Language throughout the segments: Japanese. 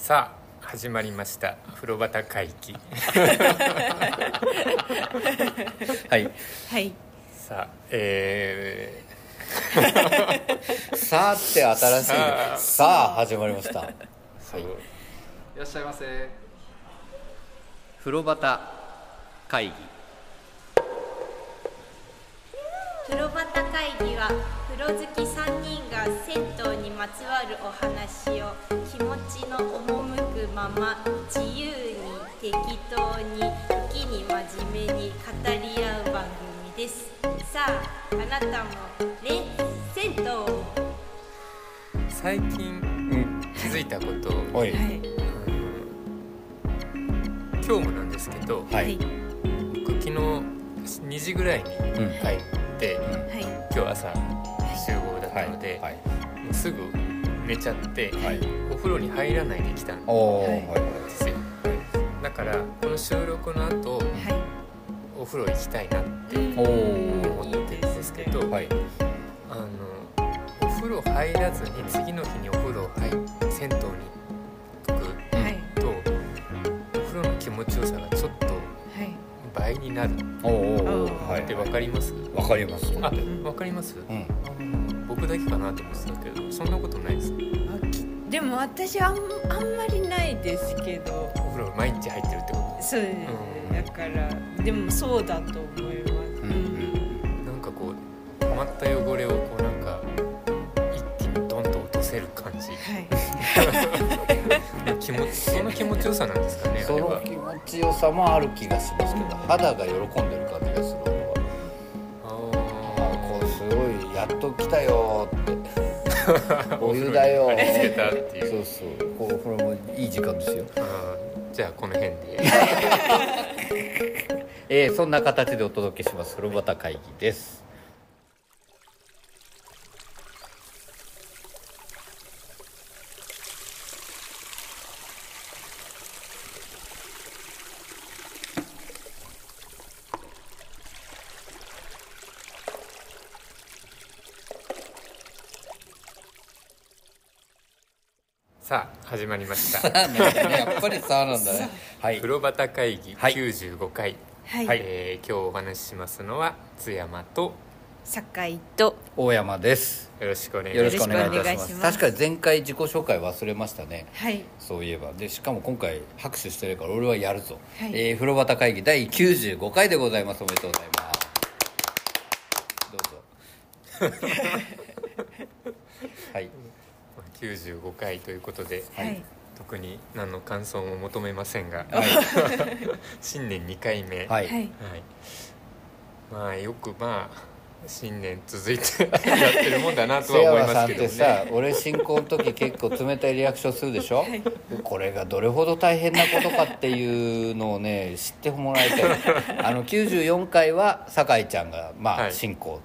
さあ始まりました。風呂旗会議 はい。はい。さあえ さあって新しい。さあ。さあ始まりました。ー、そう。いらっしゃいませ。風呂旗会議風呂旗会議は風呂好き3人が銭湯にまつわるお話を気持ちの赴くまま自由に適当に時に真面目に語り合う番組です。さああなたもね銭湯を。最近うん気づいたこと、おい。はい。今日もなんですけど、はい。僕昨日2時ぐらいに帰って、はい。今日朝集合だったので、はい。もうすぐ寝ちゃって、はい。お風呂に入らないで来たんですよ。だからこの収録の後はい。お風呂行きたいなってお思ってるんですけど、はい。あのお風呂入らずに次の日にお風呂入っ倍になる。って分かります？わかります。あん。分かります、うん。僕だけかなと思ってたけどそんなことないです。でも私あんあんまりないですけど。お風呂毎日入ってるってこそう、うんだからでもそうだと思います、うんうんとなんかこう溜まった汚れをこうなんか一気にドンと落とせる感じ。はい気持ちその気持ちよさなんですかねあその気持ちよさもある気がしますけど肌が喜んでる感じがする俺は。ああこうすごいやっと来たよーって。ー お湯だよそうそう。こうこれもいい時間ですよ。じゃあこの辺で。えーそんな形でお届けします風呂旗会議ですさあ始まりました。やっぱりさあなんだね。はい。風呂旗会議はい。95回、はい、はい。えー今日お話ししますのは津山と酒井と大山です。よろしくお願いします。確かに前回自己紹介忘れましたね。はい。そういえば。でしかも今回拍手してるから俺はやるぞ、はい。えー風呂旗会議第95回でございます。おめでとうございます。どうぞ。はい95回ということで、はい。特に何の感想も求めませんがはい。新年2回目。はい、はい。はい。まあよくまあ新年続いて やってるもんだなと瀬は思い山さんってますけどさね俺進行の時結構冷たいリアクションするでしょ、これがどれほど大変なことかっていうのをね知ってもらいたい。あの94回は酒井ちゃんがまあはい。進行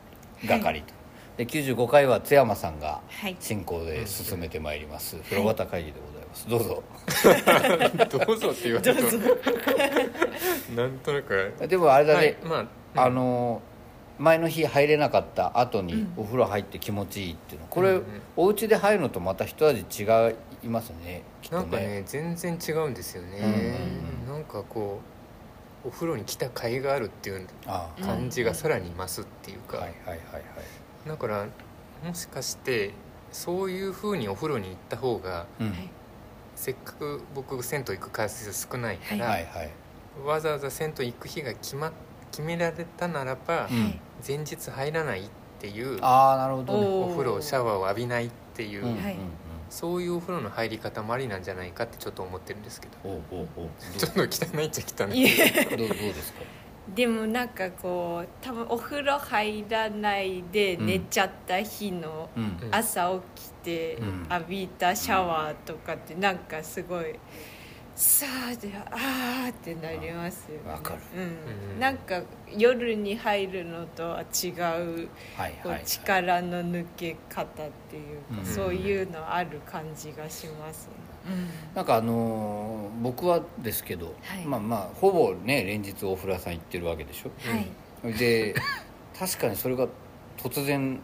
係と、で95回は津山さんがはい。進行で進めてまいります、風呂旗会議でございます。どうぞ。どうぞって言われると なんとなく。でもあれだね、はいまああの前の日入れなかった後にお風呂入って気持ちいいっていうの。これ、うんうん。お家で入るのとまた一味違いますね。きっとなんかね全然違うんですよね、うん。なんかこうお風呂に来た甲斐があるっていうああ。感じがさらに増すっていうか、はいはいはいはいだからもしかしてそういう風にお風呂に行った方がうん。せっかく僕銭湯行く回数少ないから、はいはいわざわざ銭湯行く日が決ま決められたならば、うん。前日入らないっていうああなるほどね。おお風呂シャワーを浴びないっていう、そういうお風呂の入り方もありなんじゃないかってちょっと思ってるんですけど。おうおうおう。ちょっと汚いっちゃ汚い。どうですか？でもなんかこう多分お風呂入らないで寝ちゃった日の朝起きてうん。浴びたシャワーとかってなんかすごいさあであーってなりますよね。わかる。うん。うん。なんか夜に入るのとは違うはいはいこう力の抜け方っていうか、うん。そういうのある感じがしますね、なんかあのー僕はですけど、はい。まあまあほぼね連日お風呂屋さん行ってるわけでしょ。はい。で確かにそれが突然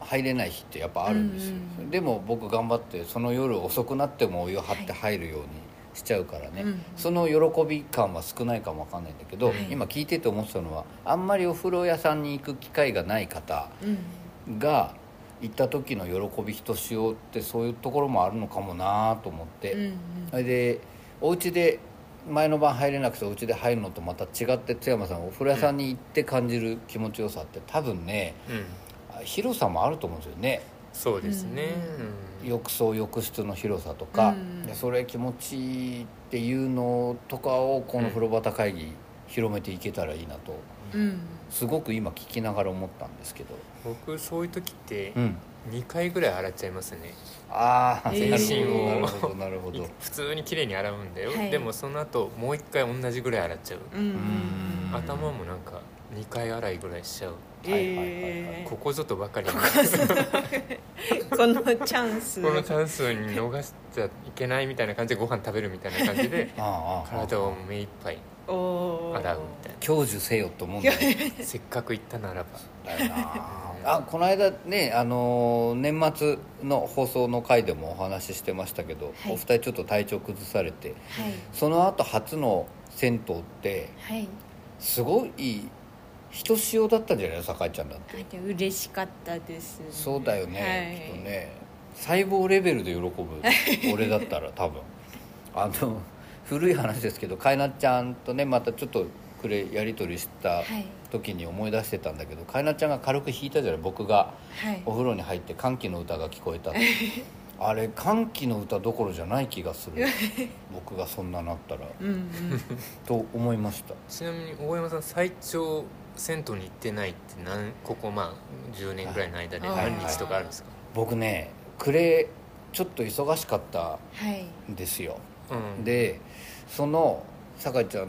入れない日ってやっぱあるんですよ、うんでも僕頑張ってその夜遅くなってもお湯を張って入るようにしちゃうからね、うん。その喜び感は少ないかもわかんないんだけど、はい今聞いてて思ってたのはあんまりお風呂屋さんに行く機会がない方うん。が行った時の喜びひとしおってそういうところもあるのかもなと思って、うんそれでお家で前の晩入れなくてお家で入るのとまた違って津山さんお風呂屋さんに行って感じる気持ちよさって多分ねうん。広さもあると思うんですよねそうですね、うん。浴槽浴室の広さとか、うん。でそれ気持ちいいっていうのとかをこの風呂端会議広めていけたらいいなとうん。すごく今聞きながら思ったんですけど、僕そういう時ってうん、2回ぐらい洗っちゃいますね。ああ、えー。なるほどなるほどなるほど。普通に綺麗に洗うんだよ、はい。でもその後もう1回同じぐらい洗っちゃう、頭もなんか2回洗いぐらいしちゃうえーここぞとばかり。にこのチャンス。このチャンスに逃しちゃいけないみたいな感じでご飯食べるみたいな感じで 体を目いっぱい。洗うみたい享受せよと思うんだよな せっかく行ったならば。だよな。あこの間ねあのー年末の放送の回でもお話ししてましたけど、はい。お二人ちょっと体調崩されてはい。その後初の銭湯ってはい。すごいひとしおだったんじゃない？の酒井ちゃんだって。嬉しかったですそうだよね、はい。きっとね。細胞レベルで喜ぶ俺だったら多分。あの古い話ですけどかいなちゃんとねまたちょっとくれやり取りしたはい。時に思い出してたんだけどかいなちゃんが軽く弾いたじゃない？僕がはい。お風呂に入って歓喜の歌が聞こえたあれ歓喜の歌どころじゃない気がする。僕がそんななったら。うんうん。と思いました。ちなみに大山さん最長銭湯に行ってないって何ここまあ10年ぐらいの間ではい。何日とかあるんですか、僕ね暮れちょっと忙しかったはい。んですよ。うん。でその酒井ちゃん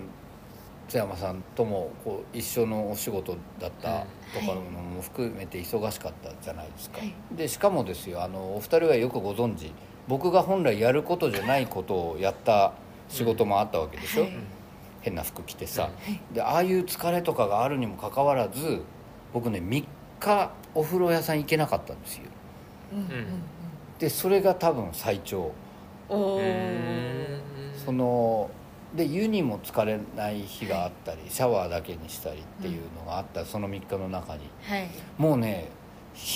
津山さんともこう一緒のお仕事だったとかのも含めて忙しかったじゃないですか、はい。でしかもですよあのお二人はよくご存知。僕が本来やることじゃないことをやった仕事もあったわけでしょ、はい変な服着てさ、はいでああいう疲れとかがあるにもかかわらず僕ね3日お風呂屋さん行けなかったんですよ。うん。うんでそれが多分最長。そので湯にも疲れない日があったりシャワーだけにしたりっていうのがあった、その3日の中に。はい。もうね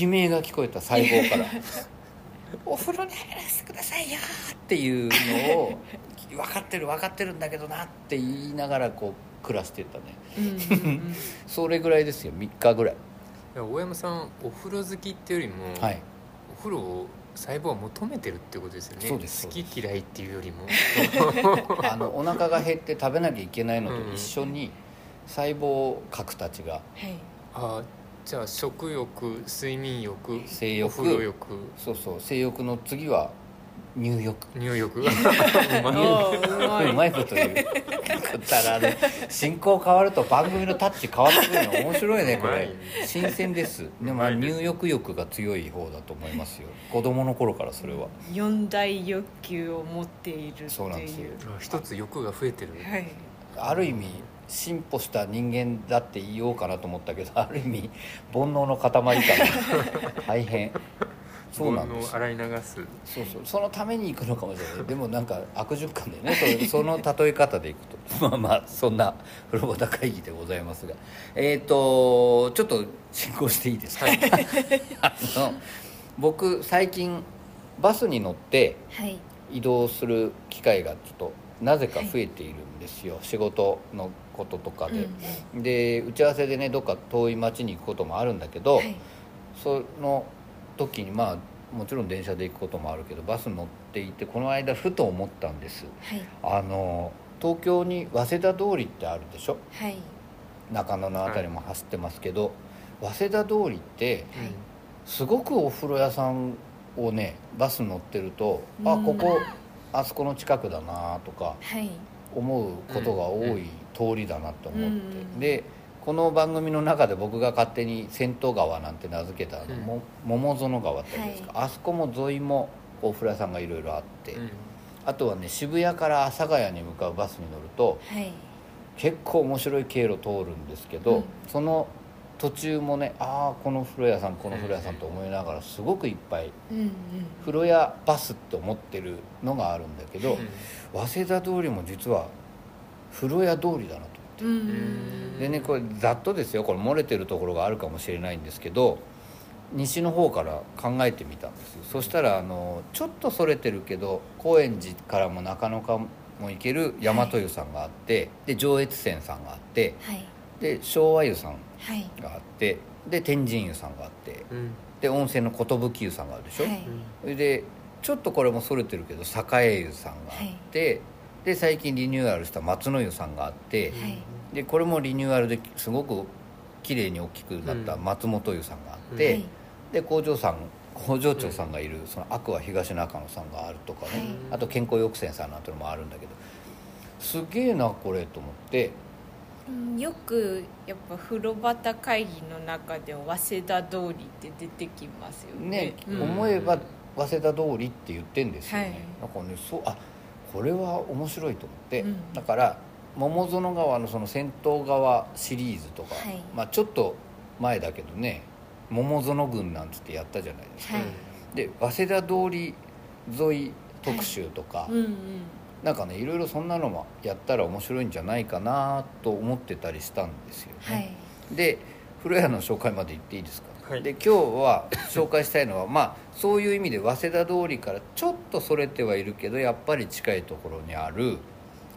悲鳴が聞こえた細胞から 「お風呂に入らせてくださいよ」っていうのを「分かってる分かってるんだけどな」って言いながらこう暮らしてたね。うんうんうん それぐらいですよ3日ぐらい。いや大山さんお風呂好きっていうよりも、はい。お風呂を細胞は求めてるってことですよね。そうです好き嫌いっていうよりも。あのお腹が減って食べなきゃいけないのと一緒に細胞核たちが。はい。あじゃあ食欲睡眠欲性欲。お風呂欲。そうそう性欲の次は入浴入浴うまい。うまいこと言う。たらね進行変わると番組のタッチ変わってくるの面白いねこれ。新鮮です。でもまあ入浴欲が強い方だと思いますよ。子供の頃からそれは。四大欲求を持っているっていう。そうなんですよ。あ一つ欲が増えてる、はい。ある意味進歩した人間だって言おうかなと思ったけどある意味煩悩の塊かな大変そうなんです。洗い流す。そうそう。そのために行くのかもしれない。でもなんか悪循環でね。それ その例え方でいくと。まあまあそんな風呂端会議でございますが。えっ、とちょっと進行していいですか、あの僕最近バスに乗ってはい。移動する機会がちょっとなぜか増えているんですよ、仕事のこととかで、で打ち合わせでねどっか遠い町に行くこともあるんだけど、はい。その時にまあもちろん電車で行くこともあるけどバス乗っていてこの間ふと思ったんです。はい。あの東京に早稲田通りってあるでしょ？はい。中野の辺りも走ってますけど、早稲田通りってはい。すごくお風呂屋さんをねバス乗ってると、あうん。ここあそこの近くだなとかはい。思うことが多い通りだなと思って、うん。でこの番組の中で僕が勝手に銭湯川なんて名付けたうんも桃園川ってあるじゃないですか、あそこも沿いもお風呂屋さんがいろいろあって、うん。あとはね渋谷から阿佐ヶ谷に向かうバスに乗るとはい。結構面白い経路通るんですけど、うん。その途中もねああこの風呂屋さんこの風呂屋さんと思いながらすごくいっぱいうんうん。風呂屋バスって思ってるのがあるんだけど、うん。早稲田通りも実は風呂屋通りだなとうんうん。でねこれざっとですよ。これ漏れてるところがあるかもしれないんですけど西の方から考えてみたんですよ。そしたらあのちょっとそれてるけど高円寺からも中野かも行ける大和湯さんがあって、で上越線さんがあってはい。で昭和湯さんはいがあってで天神湯さんがあってうん。で温泉の寿湯さんがあるでしょ、はい。それでちょっとこれもそれてるけど栄湯さんがあって、で最近リニューアルした松の湯さんがあって、はい。でこれもリニューアルですごく綺麗に大きくなったうん。松本湯さんがあっうんて、はい。で工場さん工場長さんがいるそのアクア東中野さんがあるとかね、はい。あと健康抑制さんなんてのもあるんだけどすげえなこれと思って。うんよくやっぱ風呂旗会議の中では早稲田通りって出てきますよね。ね、うん。思えば早稲田通りって言ってんですよね、はい。なんかねそうあこれは面白いと思って、うん。だから桃園川のその銭湯川シリーズとか、はい。まあちょっと前だけどね桃園郡なんつってやったじゃないですか、はい。で早稲田通り沿い特集とか、うんうん。なんかねいろいろそんなのもやったら面白いんじゃないかなと思ってたりしたんですよね、はい。で風呂屋の紹介まで言っていいですか、はい。で今日は紹介したいのは まあそういう意味で早稲田通りからちょっとそれてはいるけどやっぱり近いところにある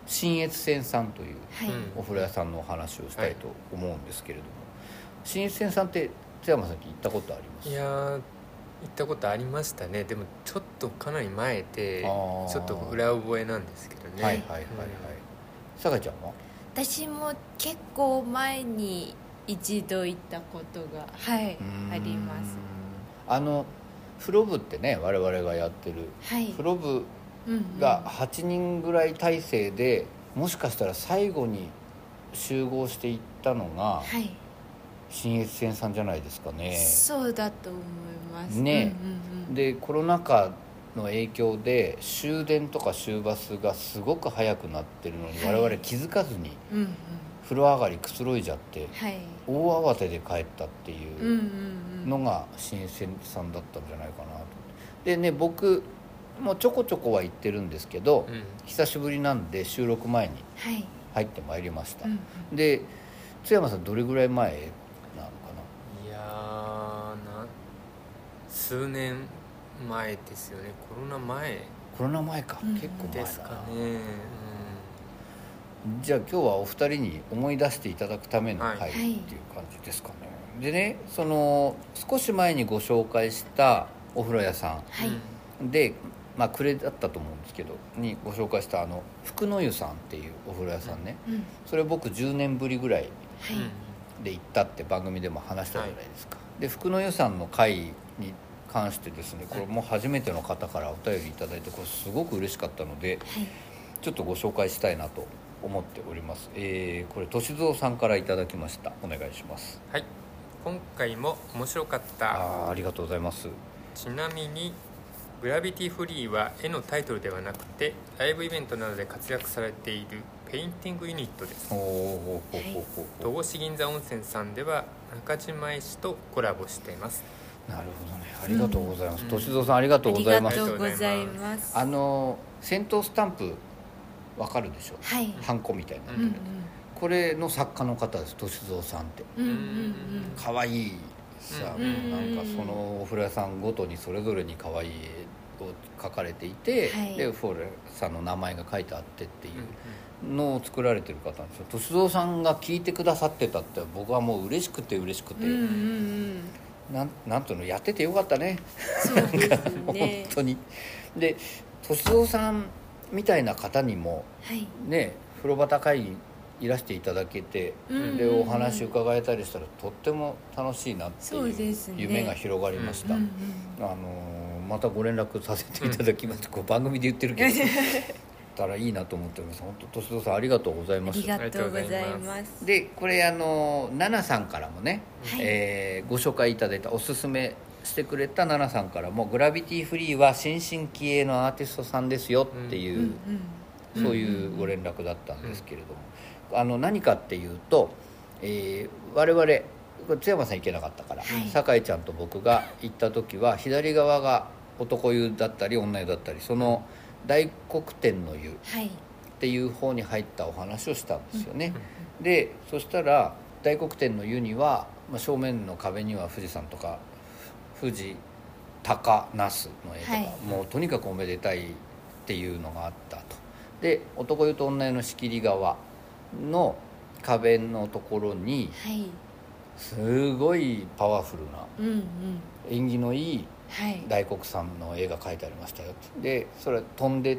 信越線さんというはい。うん。お風呂屋さんのお話をしたいと思うんですけれども、信越線さんって津山さん行ったことあります？いやー行ったことありましたね。でもちょっとかなり前でちょっと裏覚えなんですけどね。はいはいはいはい。さかちゃんは？私も結構前に一度行ったことがはいあります。あの風呂部ってね我々がやってる。はい。風呂部が8人ぐらい体制でもしかしたら最後に集合していったのがはい。信越線さんじゃないですかね。そうだと思います。ね。うんうんうん。でコロナ禍の影響で終電とか終バスがすごく早くなってるのにはい。我々気づかずに風呂上がりくつろいじゃってはい。大慌てで帰ったっていうのが新鮮さんだったんじゃないかなと。でね僕もちょこちょこは行ってるんですけどうん。久しぶりなんで収録前にはい。入ってまいりました、うんで津山さんどれぐらい前なのかいやーな数年前ですよね。コロナ前。なコロナ前か、うん。結構前だな。ですかね、じゃあ今日はお二人に思い出していただくためのはい。回っていう感じですかね、でねその少し前にご紹介したお風呂屋さはい。うんんでまあ暮れだったと思うんですけどにご紹介したあの福の湯さんっていうお風呂屋さんね、うん。それ僕10年ぶりぐらいはい。で行ったって番組でも話したじゃないですか、で福の湯さんの会に関してですねこれも初めての方からお便りいただいてこれすごく嬉しかったのではい。ちょっとご紹介したいなと思っております。えー、これ歳三さんからいただきました。お願いします。はい。今回も面白かった。あーありがとうございます。ちなみにグラビティフリーは絵のタイトルではなくてライブイベントなどで活躍されているペインティングユニットです。おーほうほうほうほう。ほ戸越銀座温泉さんでは中島絵師とコラボしています。うなるほどね。ありがとうございます。うん。歳三さんありがとうございます。ありがとうございます。あの銭湯スタンプわかるでしょ？はい。ハンコみたいな、うんうん。これの作家の方です歳三さんって。うんうんうん。いさ、うん。なんかそのお風呂屋さんごとにそれぞれに可愛い絵を描かれていて、はい。でフォーレさんの名前が書いてあってっていうのを作られてる方なんですよ。歳三さんが聞いてくださってたって僕はもう嬉しくて嬉しくて、うんうんうん。なんなんていうの？やっててよかったね。そうです本ね当に。で歳三さんみたいな方にもはい。ね風呂旗会議いらしていただけて、うん。でお話伺えたりしたらとっても楽しいなっていう夢が広がりました、うんうんあのーまたご連絡させていただきます、こう番組で言ってるけど。たらいいなと思ってます。本当歳三さんありがとうございます。ありがとうございます。でこれあの奈々さんからもね、はい。えーご紹介いただいたおすすめしてくれた奈々さんからも「グラビティフリーは新進気鋭のアーティストさんですよ」っていう、うんうんそういうご連絡だったんですけれども、あの何かっていうと、えー我々津山さん行けなかったから、はい。酒井ちゃんと僕が行った時は左側が男湯だったり女湯だったりその大黒天の湯はい。っていう方に入ったお話をしたんですよね、でそしたら大黒天の湯には、まあ、正面の壁には富士山とか富士高那須の絵とか、はい。もうとにかくおめでたいっていうのがあったと。で男湯と女湯の仕切り側の壁のところにはい。すごいパワフルなうんうん。縁起のいいはい。大黒さんの絵が描いてありましたよでそれ飛んでっ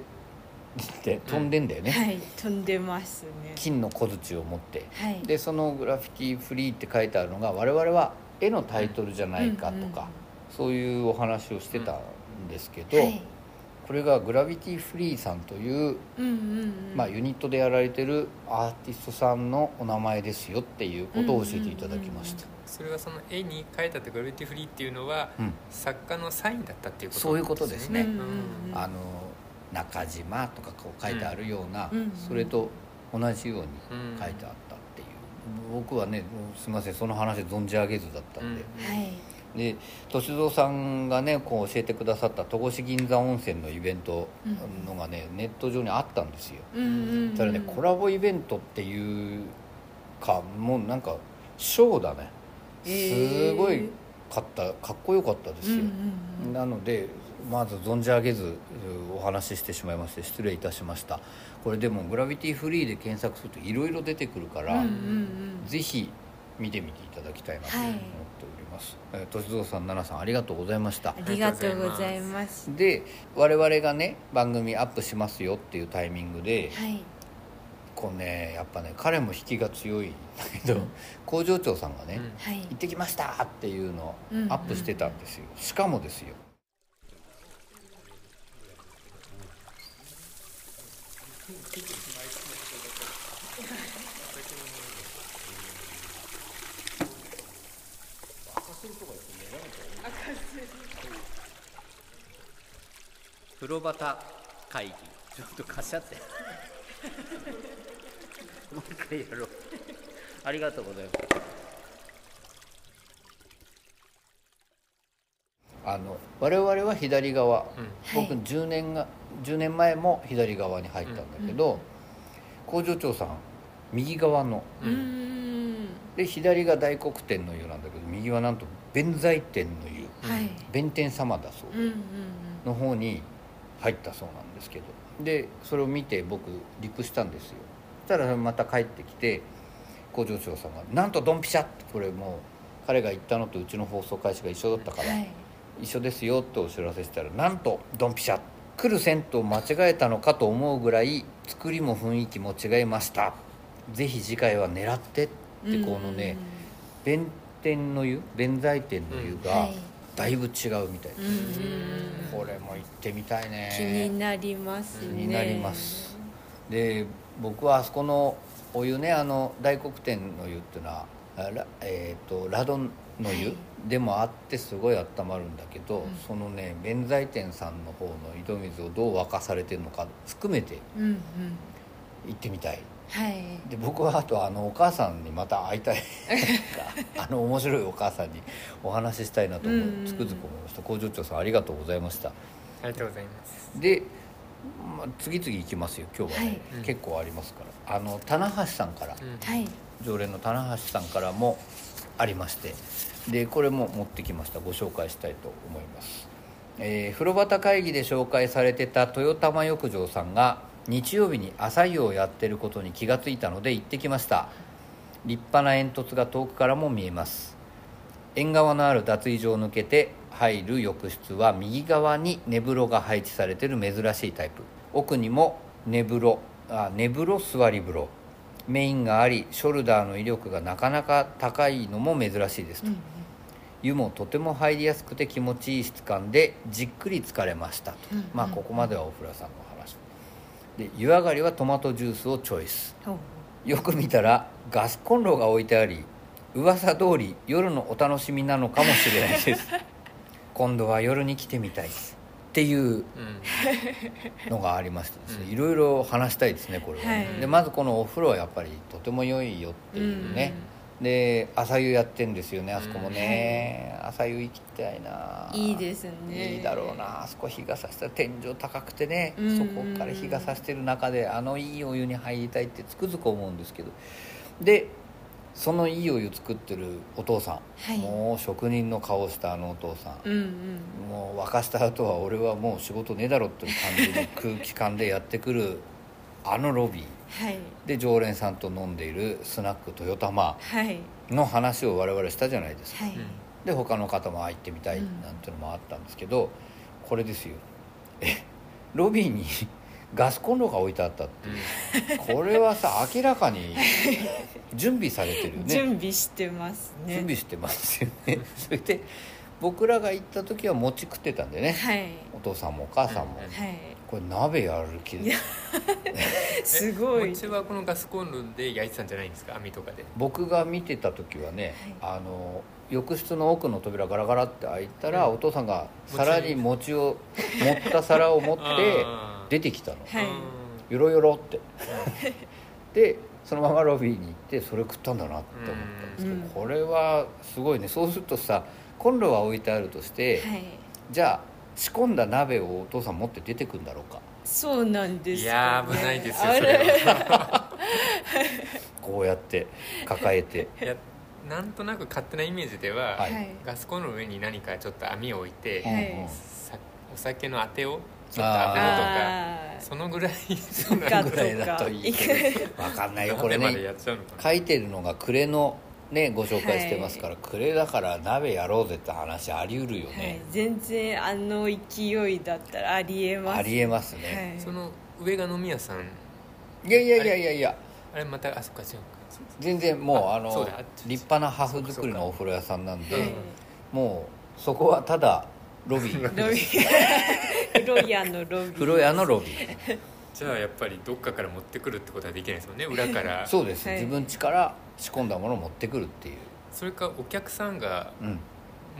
て飛んでんだよね、はい。飛んでますね。金の小槌を持って。はい。でそのグラフィティフリーって書いてあるのが我々は絵のタイトルじゃないかとか、そういうお話をしてたんですけど、はい。これがグラビティフリーさんという、うんうんうん。まあ、ユニットでやられてるアーティストさんのお名前ですよっていうことを教えていただきました、それはその絵に描いてあったグラビティフリーっていうのは、うん。作家のサインだったっていうことそういうことですね。うんうんうん。あの中島とかこう書いてあるような、うんうんそれと同じように書いてあったっていう、僕はねすみませんその話存じ上げずだったんで、はいで歳三さんがねこう教えてくださった戸越銀座温泉のイベントのがね、ネット上にあったんですよ、うんうんうん。ただねコラボイベントっていうかもうなんかショーだね。すごいかったかっこよかったですよ、なのでまず存じ上げずうお話ししてしまいまして失礼いたしました。これでもグラビティフリーで検索するといろいろ出てくるから、うんうんうん。ぜひ見てみていただきたいなとはい思ってます、えー歳三さん奈々さんありがとうございました。ありがとうございます。で我々がね番組アップしますよっていうタイミングで、はい。こうねやっぱね彼も引きが強い。ん。だけど、工場長さんがね、うん。はい。行ってきましたっていうのをうん。アップしてたんですよ、しかもですよ風呂端会議。ちょっとかしゃって。もう一回やろう。ありがとうございます。あの我々は左側、うん。僕10年が10年前も左側に入ったんだけど、工場長さん右側の。うん。うん。で左が大黒天の湯なんだけど右はなんと弁財天の湯。はい。弁天様だそううんうん。の方に入ったそうなんですけど。でそれを見て僕リプしたんですよ。そしたらまた帰ってきて工場長さんが「なんとドンピシャ!」ってこれもう彼が言ったのとうちの放送開始が一緒だったから、はい。一緒ですよってお知らせしたらなんとドンピシャ来る銭湯間違えたのかと思うぐらい作りも雰囲気も違いました。ぜひ次回は狙ってってこのね弁天の湯弁財天の湯がはいだいぶ違うみたいです、うんうんこれも行ってみたいね。気になりますね。気になります。で僕はあそこのお湯ねあの大黒天の湯っていうのはあラ,、えー、とラドンの湯、はい。でもあってすごい温まるんだけど、そのね弁財天さんの方の井戸水をどう沸かされてるのか含めてうんうん。行ってみたいはい。で僕はあとあのお母さんにまた会いたい。あの面白いお母さんにお話ししたいなと思う。つくづく思いました。工場長さんありがとうございました。ありがとうございます。で、まあ、次々行きますよ今日はね、はい。うん。結構ありますから。あの棚橋さんから。うん。はい。常連の棚橋さんからもありまして。でこれも持ってきました。ご紹介したいと思います、えー風呂端会議で紹介されてた豊玉浴場さんが日曜日に朝湯をやってることに気がついたので行ってきました。立派な煙突が遠くからも見えます。縁側のある脱衣所を抜けて入る浴室は右側に寝風呂が配置されている珍しいタイプ。奥にも寝風呂あ寝風呂座り風呂。メインがありショルダーの威力がなかなか高いのも珍しいですと、湯もとても入りやすくて気持ちいい質感でじっくり疲れましたと、うんまあここまではお風呂さんの話で湯上がりはトマトジュースをチョイス。よく見たらガスコンロが置いてあり噂通り夜のお楽しみなのかもしれないです。今度は夜に来てみたいっていううん。のがありましてですね、うんいろいろ話したいですねこれは、はい。でまずこのお風呂はやっぱりとても良いよっていうね、で朝湯やってんですよねあそこもね、朝湯行きたいな。いいですね。いいだろうな。あそこ日がさしたら天井高くてね、うん。そこから日がさしてる中であのいいお湯に入りたいってつくづく思うんですけど。でそのいいお湯作ってるお父さん、はい。もう職人の顔したあのお父さん、うんうん。もう沸かした後は俺はもう仕事ねえだろっていう感じの空気感でやってくるあのロビー。はい。で常連さんと飲んでいるスナック豊玉はい。の話を我々したじゃないですか、はい。で他の方も入ってみたいうんなんてのもあったんですけど、これですよ。えロビーに ガスコンロが置いてあったってこれはさ明らかに準備されてるよね。準備してますね。準備してますよね。それで僕らが行った時は餅食ってたんでね。はい。お父さんもお母さんも、うんはいこれ鍋やる気いや すごい。餅はこのガスコンロで焼いてたんじゃないんですか？網とかで。僕が見てた時はね、あの浴室の奥の扉ガラガラって開いたら、うんお父さんが皿に。餅を持った皿を持って出てきたの。はい。よろよろって。でそのままロビーに行ってそれ食ったんだなって思ったんですけど、うん。これはすごいね。そうするとさコンロは置いてあるとして、はい。じゃあ仕込んだ鍋をお父さん持って出てくんだろうか？そうなんですいよやー危ないですよあそれれは。こうやって抱えて。いやなんとなく勝手なイメージでは、はい。はいガスコンロの上に何かちょっと網を置いて、うんはい。さお酒のあてをちょっとあーあぶるとかそのぐらいとかぐらいだといいけど。分かんないよこれ鍋までねやっちゃうのかな。書いてるのが暮れのねご紹介してますから、暮れだから鍋やろうぜって話あり得るよはい。ね、全然あの勢いだったらありえます。ありえますね、はい。その上が飲み屋さん。い、やいやいやいやいや。あれまたあそっか違うか。全然もうあの立派なハーフ作りのお風呂屋さんなんで、はいもうそこはただロビー。ロビー。風呂屋のロビー。風呂屋のロビーじゃあやっぱりどっかから持ってくるってことはできないですもんね。裏から。そうです、はい。自分家から仕込んだものを持ってくるっていう、それかお客さんがうん、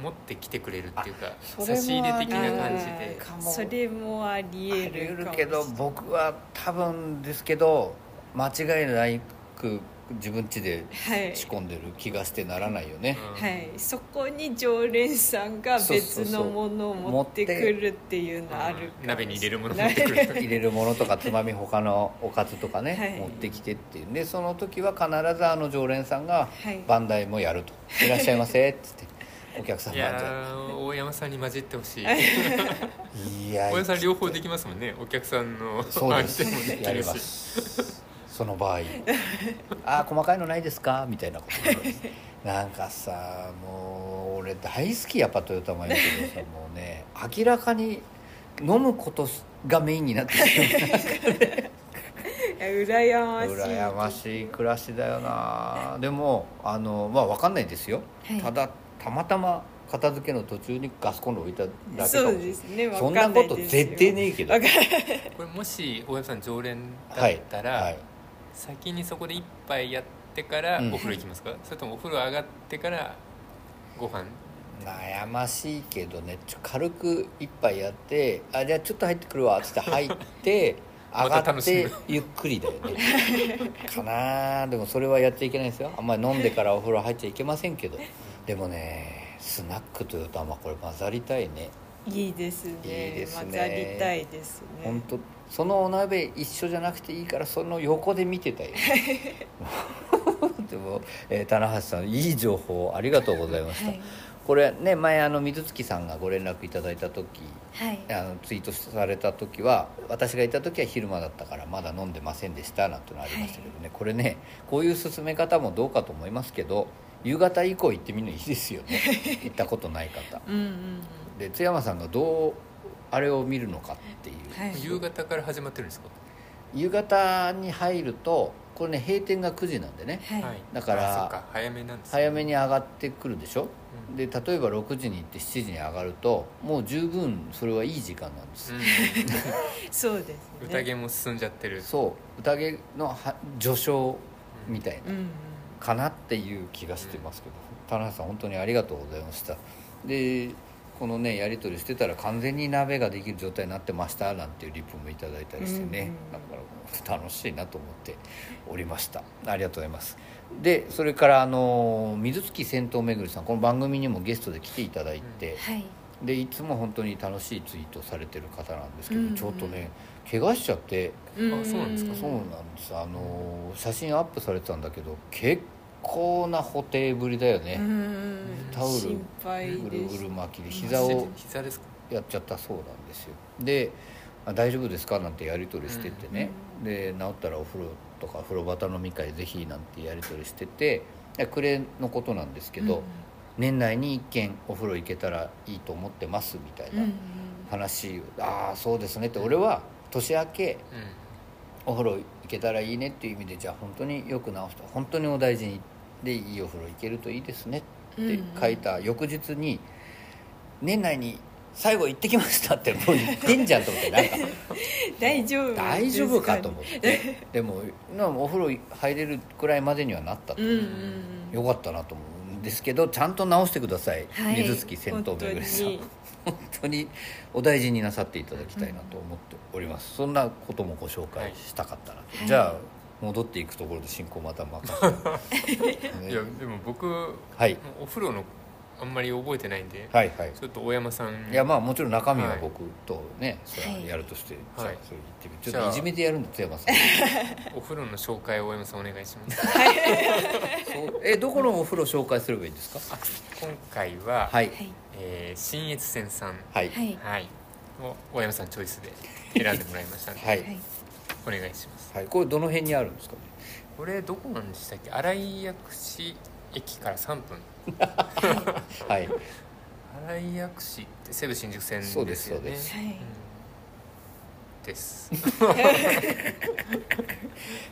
持ってきてくれるっていうかそれも差し入れ的な感じあでそれもありあえるけど僕は多分ですけど間違いないく自分家ではい。仕込んでる気がしてならないよね、うんはい、そこに常連さんが別のものを持ってくるっていうのあるかもしれない鍋に入れるもの。持ってくる入れるものとかつまみ他のおかずとかね、はい。持ってきてっていう。でその時は必ずあの常連さんがはい。番台もやると「いらっしゃいませ」っつって お客さん大山さんに混じってほしい。い。や大山さん両方できますもんね。お客さんのそうです。やりますその場合「あー細かいのないですか?」みたいなことなんかさもう俺大好きやっぱトヨタマ言うけどさもうね明らかに飲むことがメインになってる。羨ましい。羨ましい暮らしだよな。でもあのまあ分かんないですよ、はい。ただたまたま片付けの途中にガスコンロ置いただけかそうれないですねそんなこと絶対ねえけど。これもし大山さん常連だはいったら、はい先にそこで一杯やってからうん。お風呂行きますか、それともお風呂上がってからご飯？悩ましいけどね。ちょ軽く一杯やって「あじゃあちょっと入ってくるわ」っつって 入ってま上たがってゆっくりだよね。かなでもそれはやっちゃいけないですよ。あんまり飲んでからお風呂入っちゃいけませんけど。でもねスナックというとあんまこれ混ざりたいねいいですね。いいですね。混ざりたいですね。本当そのお鍋一緒じゃなくていいからその横で見てたよ でも、えー棚橋さんいい情報ありがとうございました、はい。これね前あの水月さんがご連絡いただいた時はい。あのツイートされた時は私がいた時は昼間だったからまだ飲んでませんでしたなんてのありましたけどね、これねこういう進め方もどうかと思いますけど夕方以降行ってみるのいいですよね。行ったことない方。うんうんうん。で津山さんがどうあれを見るのかっていう、はい。夕方から始まってるんですか、夕方に入るとこれね閉店が9時なんでね。はい、だからあそっか。早めなんですね。早めに上がってくるでしょ？うん。で例えば6時に行って7時に上がるともう十分それはいい時間なんです、そうですね。うん、宴も進んじゃってる。そう。宴のは序章みたいな、うんうんかなっていう気がしてますけど、田中さん本当にありがとうございました。でこのねやり取りしてたら完全に鍋ができる状態になってましたなんていうリップもいただいたりしてね、だから楽しいなと思っておりました。ありがとうございます。でそれからあの水月戦闘めぐりさんこの番組にもゲストで来ていただいて、はい。でいつも本当に楽しいツイートされてる方なんですけど、ちょっとね怪我しちゃって。あそうなんですか？そうなんです。あの写真アップされてたんだけど結構な補填ぶりだよね、うん。タオルぐるぐる巻きで膝をやっちゃったそうなんですよ。であ「大丈夫ですか?」なんてやり取りしててね、で治ったらお風呂とか風呂端飲み会ぜひなんてやり取りしてて。で暮れのことなんですけど、年内に一軒お風呂行けたらいいと思ってますみたいな話を、ああそうですねって俺は年明けうお風呂行けたらいいねっていう意味でじゃあ本当によく治して本当にお大事にでいいお風呂行けるといいですねって書いた翌日に年内に最後行ってきましたってもう言ってんじゃんと思ってなんか。大丈夫大丈夫かと思っって。でもなお風呂入れるくらいまでにはなったと、うんうんよかったなと思う。んですけどちゃんと直してください、はい。水月戦闘めぐりさん。本本当にお大事になさっていただきたいなと思っております、そんなこともご紹介したかったなと、はい。じゃあ戻っていくところで進行また任せ いやでも僕はい。お風呂のあんまり覚えてないんではいはい。ちょっと大山さんに。いやまあもちろん中身ははい。僕とね、それははい。やるとして、はい。それ言ってみちょっといじめてやるんだ津山さん。お風呂の紹介を大山さんお願いします。えどこのお風呂紹介すればいいんですか？あ今回は、はい。はい。えー新越線さん。はい。はい。はい。を大山さんチョイスで選んでもらいましたんで、はい、はい。お願いします。はい、これどの辺にあるんですかね？これどこなんでしたっけ？新井薬師駅から3分はい。新井薬師って西武新宿線ですそうよねですそうです。はいうんです。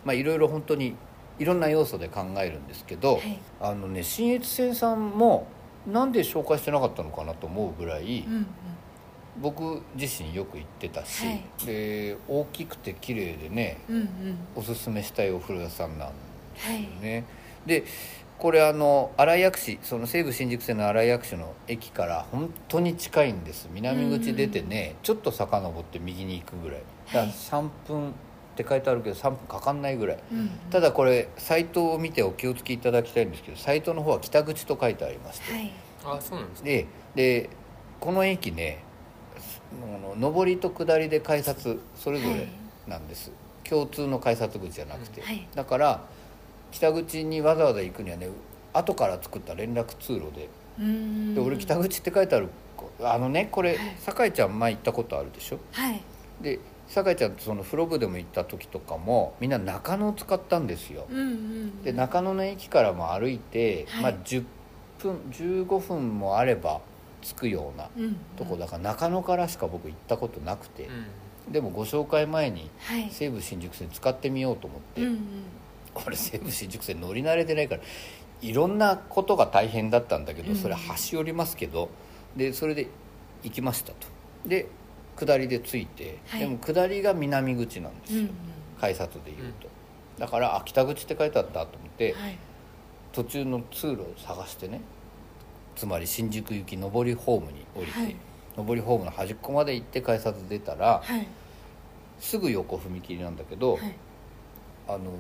まあいろいろ本当にいろんな要素で考えるんですけど、はい。あのね新越線さんもなんで紹介してなかったのかなと思うぐらい、うんうん。僕自身よく行ってたし、はい。で大きくて綺麗でねうんうん。おすすめしたいお風呂屋さんなんはい。ねでこれあの新井薬師その西武新宿線の新井薬師の駅から本当に近いんです。南口出てね、ちょっと遡って右に行くぐらい。だからはい3分って書いてあるけど3分かかんないぐらい。うんうんただこれサイトを見てお気をつけいただきたいんですけどサイトの方は北口と書いてありまして、はい。あそうなんですかででこの駅ね上りと下りで改札それぞれなんです、共通の改札口じゃなくて、はい。だから北口にわざわざ行くにはね後から作った連絡通路で。うん。で俺北口って書いてあるあのねこれ酒井ちゃん前行ったことあるでしょ？はい。で酒井ちゃんとその風呂部でも行った時とかもみんな中野を使ったんですよ。うんうんで中野の駅からも歩いて、はい。まあ10分15分もあれば着くようなうん。とこだから中野からしか僕行ったことなくて。う、ん。でもご紹介前にはい。西武新宿線使ってみようと思って、うんうん俺西武新宿線乗り慣れてないからいろんなことが大変だったんだけど、うん。それ端折りますけどでそれで行きましたと。で下りで着いて、はい。でも下りが南口なんですよ、うんうん。改札でいうと、だからあ北口って書いてあったと思って、はい。途中の通路を探してねつまり新宿行き上りホームに降りて、はい。上りホームの端っこまで行って改札出たら、はい。すぐ横踏切なんだけど、はい。あの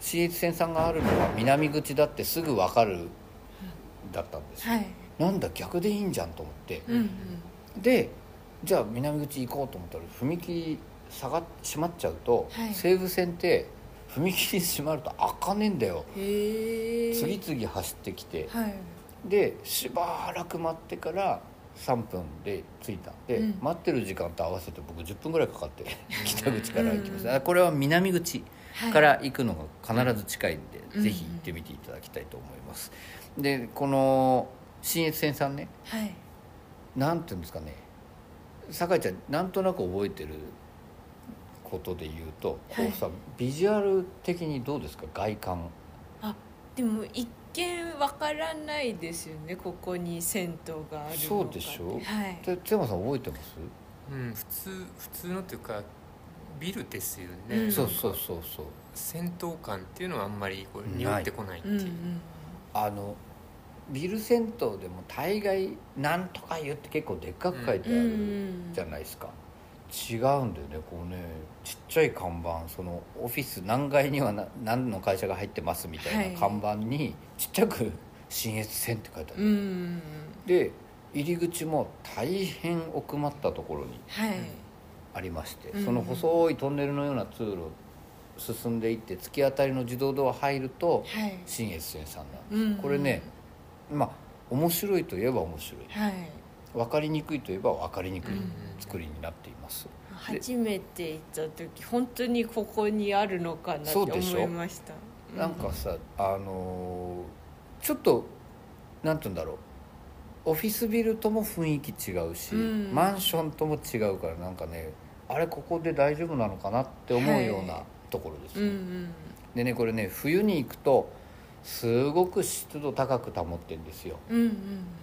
新越線さんがあるのは南口だってすぐ分かるだったんですよ、はい。なんだ逆でいいんじゃんと思って、うんうん。でじゃあ南口行こうと思ったら踏切下が閉まっちゃうと、はい。西武線って踏切閉まると開かねえんだよ。次々走ってきて、はい。でしばらく待ってから3分で着いたんで、うん。待ってる時間と合わせて僕10分ぐらいかかって北口から行きましうんこれは南口。はいから行くのが必ず近いんで、うん。ぜひ行ってみていただきたいと思います。でこの信越線さんね。はい。なんていうんですかね。酒井ちゃんなんとなく覚えてることで言うと、はい。こうさビジュアル的にどうですか？外観。あでも一見わからないですよね。ここに銭湯があるそうでしょ？はい。で津山さん覚えてます？うん、普通普通のっていうかビルですよね、うん。そうそうそうそう。戦闘感っていうのはあんまりこう匂ってこないっていう、うんうんあのビル銭湯でも大概「なんとか言って結構でっかく書いてあるじゃないですか、違うんだよねこうね。ちっちゃい看板そのオフィス何階にはな何の会社が入ってますみたいな看板にちっちゃく「新越線」って書いてある、うん。で入り口も大変奥まったところに。はいありまして、うんその細いトンネルのような通路を進んでいって突き当たりの自動ドア入るとはい。新越線さんなんです、うんこれねまあ面白いといえば面白い。はい。分かりにくいといえば分かりにくいうん作りになっています、初めて行った時本当にここにあるのかなって思いました。なんかさあのーちょっとなんて言うんだろう。オフィスビルとも雰囲気違うし、うん。マンションとも違うからなんかねあれここで大丈夫なのかなって思うようなはい。ところです、うんうん。でねこれね冬に行くとすごく湿度高く保ってるんですよ。うんうん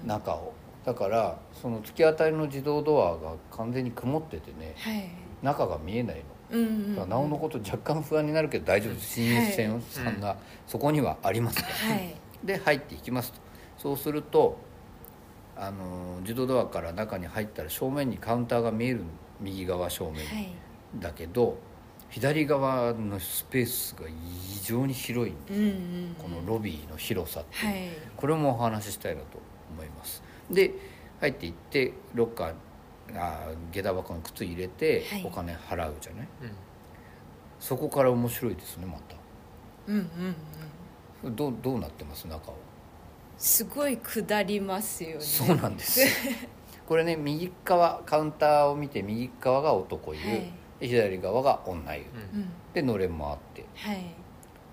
中を。だからその突き当たりの自動ドアが完全に曇っててねはい。中が見えないの。うんうんだからなおのこと若干不安になるけど大丈夫です。新越線さんがそこにはありますから、はい。で入っていきますと。そうするとあの自動ドアから中に入ったら正面にカウンターが見える右側正面はい。だけど、左側のスペースが異常に広いんですうんうんこのロビーの広さっていう、はい。これもお話ししたいなと思います。で入っていってロッカーあー下駄箱に靴入れてはい。お金払うじゃない、うん。そこから面白いですねまた。うんうんうん。どうどうなってます？中は。すごい下りますよね。そうなんです これね右側カウンターを見て右側が男湯、はい。で左側が女湯。うん。うん。でのれんもあって。はい。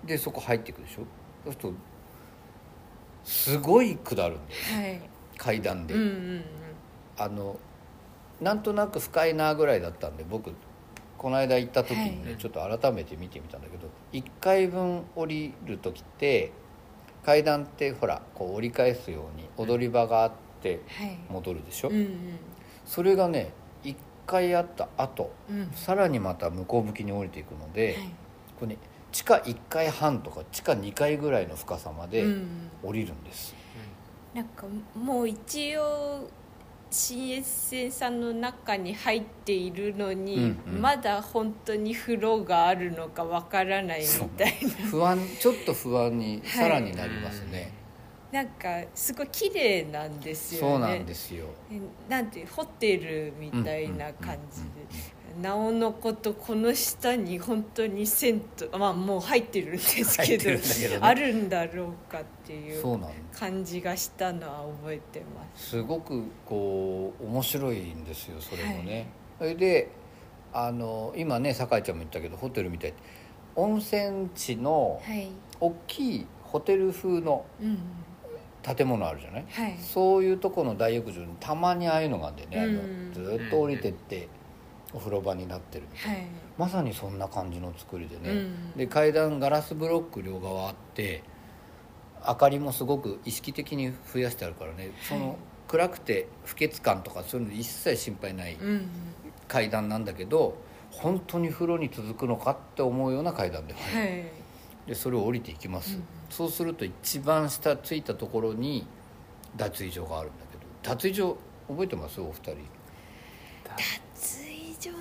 でそこ入っていくでしょ？そうするとすごい下るんだよ。はい。階段で、うんうんあのなんとなく深いなぐらいだったんで僕この間行った時にね、はい。ちょっと改めて見てみたんだけど1階分降りる時って階段ってほらこう折り返すように踊り場があってはい。戻るでしょ、うんうん。それがね1階あった後うん。さらにまた向こう向きに降りていくので、はい。これね地下1階半とか地下2階ぐらいの深さまでうん降りるんです、なんかもう一応新越線さんの中に入っているのに、うんうん。まだ本当に風呂があるのかわからないみたい不安ちょっと不安にさらになりますね、ななんかすごい綺麗なんですよね。そうなんですよ。えなんてホテルみたいな感じで。なおのことこの下に本当に銭湯まあもう入ってるんですけどね。あるんだろうかっていう感じがしたのは覚えてます。すごくこう面白いんですよそれもね、それであの今ね酒井ちゃんも言ったけどホテルみたい温泉地のはい。大きいホテル風のうん建物あるじゃない、はい。そういうとこの大浴場にたまにああいうのがあってね、あのうん。ずっと降りてってお風呂場になってるはい。まさにそんな感じの作りでね、うん。で階段ガラスブロック両側あって明かりもすごく意識的に増やしてあるからね、その暗くて不潔感とかそういうの一切心配ないうん階段なんだけど本当に風呂に続くのかって思うような階段で,、はいでそれを降りていきます、うん。そうすると一番下着いたところに脱衣所があるんだけど。脱衣所覚えてます？お二人。脱衣所の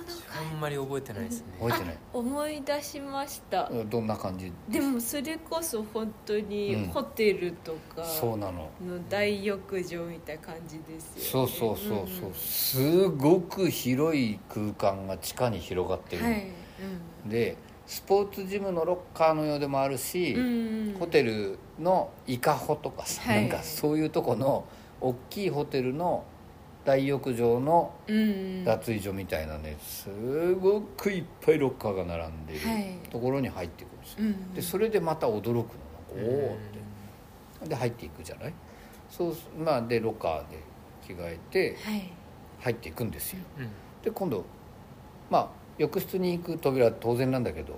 あんまり覚えてないですね。覚えてない。思い出しました。うんどんな感じ？でもそれこそ本当うん。にホテルとかそうなの。の大浴場みたいな感じですよね。そうそうそうそう、すごく広い空間が地下に広がってる、はい。でスポーツジムのロッカーのようでもあるし、うんホテルのイカホとかさ、はい。なんかそういうとこの大きいホテルの大浴場のうん脱衣所みたいなねすごくいっぱいロッカーが並んでるはい。ところに入っていくんですよ、うんでそれでまた驚くのおおって。で入っていくじゃない？そうすまあでロッカーで着替えてはい。入っていくんですよ。うん。で今度まあ浴室に行く扉は当然なんだけど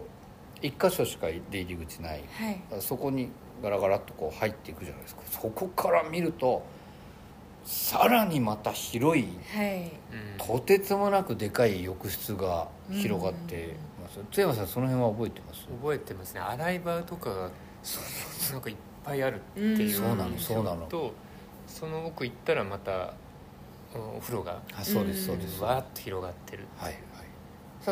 一箇所しか出入り口ない。はい。そこにガラガラっとこう入っていくじゃないですか。そこから見るとさらにまた広いはい。うん。とてつもなくでかい浴室が広がってます。津山さんその辺は覚えてます？覚えてますね。洗い場とかがなんかいっぱいあるっていう。うん。そうなのそうなの。とその奥行ったらまたお風呂があそうですそうです、わーっと広がってるはい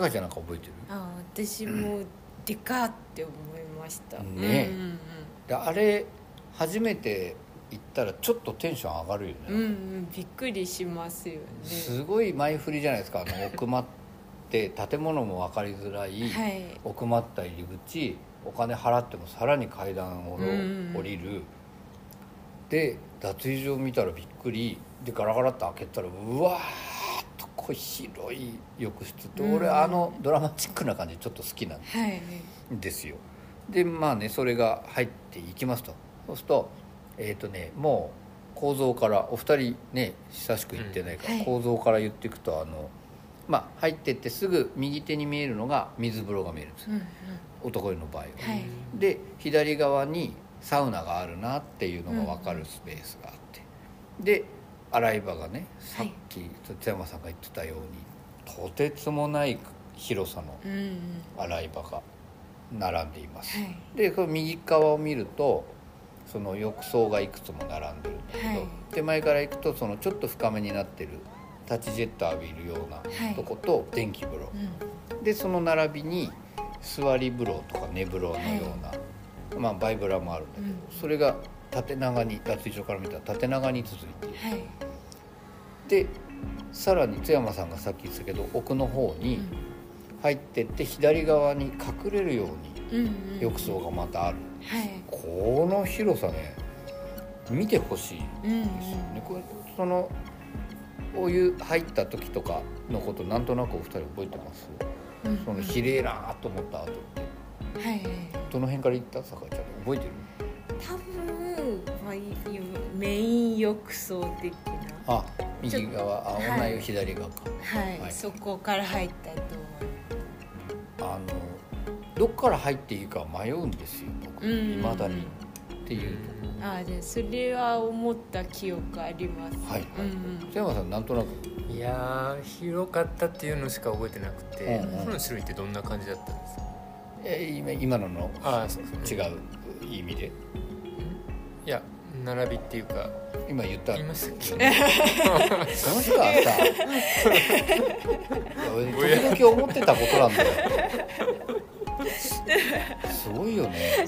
はい酒井ちゃんなんか覚えてる？あ私もでかって思いました。ねうん。うんうんであれ初めて行ったらちょっとテンション上がるよね、うんうんびっくりしますよね。すごい前振りじゃないですか。あの 奥まって建物も分かりづらい、はい。奥まった入り口お金払ってもさらに階段をうん降りる、で脱衣所見たらびっくり。でガラガラっと開けたらうわーっとこう広い浴室って俺うん。あのドラマチックな感じちょっと好きなんはい。ですよ。でまあねそれが入っていきますと。そうするとえっ、とねもう構造からお二人ね久しく行ってないから、うん。はい。構造から言っていくとあのまあ入ってってすぐ右手に見えるのが水風呂が見えるんですうんうん。男湯の場合は、はい。で左側にサウナがあるなっていうのが分かるスペースがあって、で洗い場がねさっき津山さんが言ってたようにとてつもない広さの洗い場が並んでいます、はい。でこの右側を見るとその浴槽がいくつも並んでるんだけど、はい。手前から行くとそのちょっと深めになってる立ちジェット浴びるようなはい。とこと電気風呂、うん。でその並びに座り風呂とか寝風呂のような、まあバイブラもあるんだけど、うん。それが縦長に脱衣所から見たら縦長に続いてはい。でさらに津山さんがさっき言ってたけど奥の方に入ってって左側に隠れるように浴槽がまたある、はい。この広さね見てほしいうんですよね、これそのお湯入った時とかのことなんとなくお二人覚えてます？うんその綺麗なと思った後って。はい。どの辺から行った？酒井ちゃん覚えてる？多分、まあ、いメイン浴槽的な。あ右側あはい女湯左側か、はい、はい。そこから入ったと思あのどっから入っていいか迷うんですよ僕。いまだにっていううああでそれは思った記憶あります。はいはい。うんさんなんとなく。いやー広かったっていうのしか覚えてなくて、うんうん。お風呂の種類ってどんな感じだったんですか？え今今のの？ああそうそう。違う意味でいや並びっていうか今言った言いましたっけその人はさ 時々思ってたことなんだよ。すごいよね